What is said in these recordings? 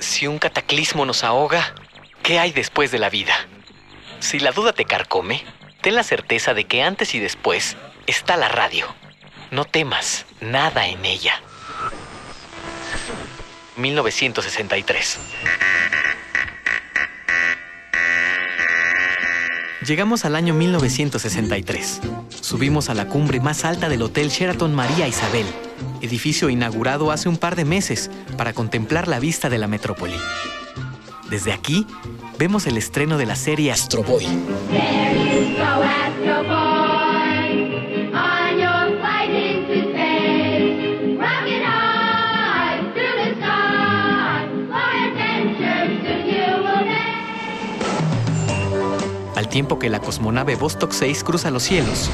Si un cataclismo nos ahoga, ¿qué hay después de la vida? Si la duda te carcome, ten la certeza de que antes y después está la radio. No temas nada en ella. 1963. Llegamos al año 1963. Subimos a la cumbre más alta del Hotel Sheraton María Isabel, edificio inaugurado hace un par de meses para contemplar la vista de la metrópoli. Desde aquí, vemos el estreno de la serie Astro Boy. Al tiempo que la cosmonave Vostok 6 cruza los cielos,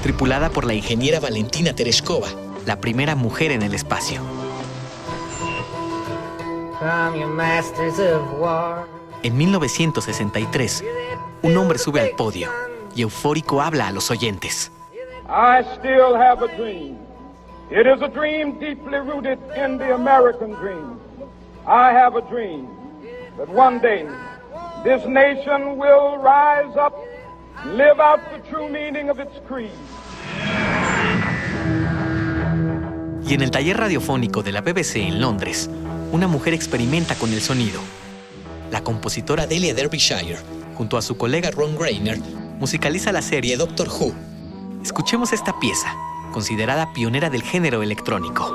tripulada por la ingeniera Valentina Tereshkova, la primera mujer en el espacio. En 1963, un hombre sube al podio y eufórico habla a los oyentes. I still have a dream. It is a dream deeply rooted in the American dream. I have a dream that one day this nation will rise up, live out the true meaning of its creed. Y en el taller radiofónico de la BBC en Londres, una mujer experimenta con el sonido. La compositora Delia Derbyshire, junto a su colega Ron Greiner, musicaliza la serie Doctor Who. Escuchemos esta pieza, considerada pionera del género electrónico.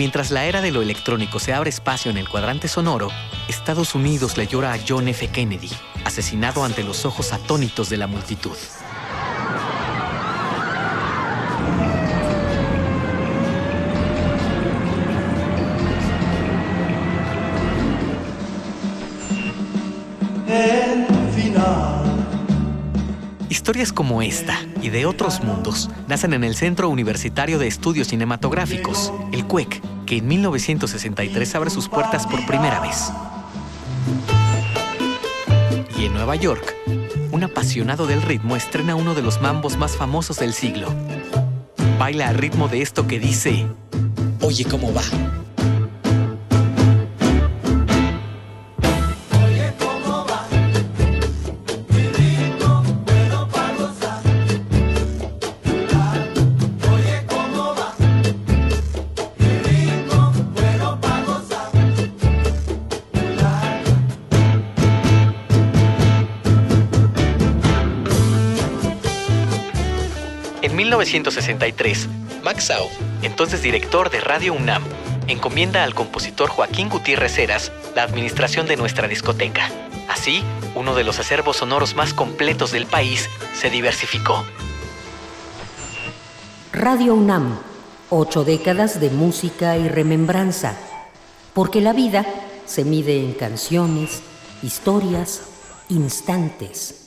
Mientras la era de lo electrónico se abre espacio en el cuadrante sonoro, Estados Unidos le llora a John F. Kennedy, asesinado ante los ojos atónitos de la multitud. Historias como esta y de otros mundos nacen en el Centro Universitario de Estudios Cinematográficos, el CUEC, que en 1963 abre sus puertas por primera vez. Y en Nueva York, un apasionado del ritmo estrena uno de los mambos más famosos del siglo. Baila al ritmo de esto que dice, Oye cómo va. En 1963, Max Sau, entonces director de Radio UNAM, encomienda al compositor Joaquín Gutiérrez Heras la administración de nuestra discoteca. Así, uno de los acervos sonoros más completos del país se diversificó. Radio UNAM, ocho décadas de música y remembranza, porque la vida se mide en canciones, historias, instantes.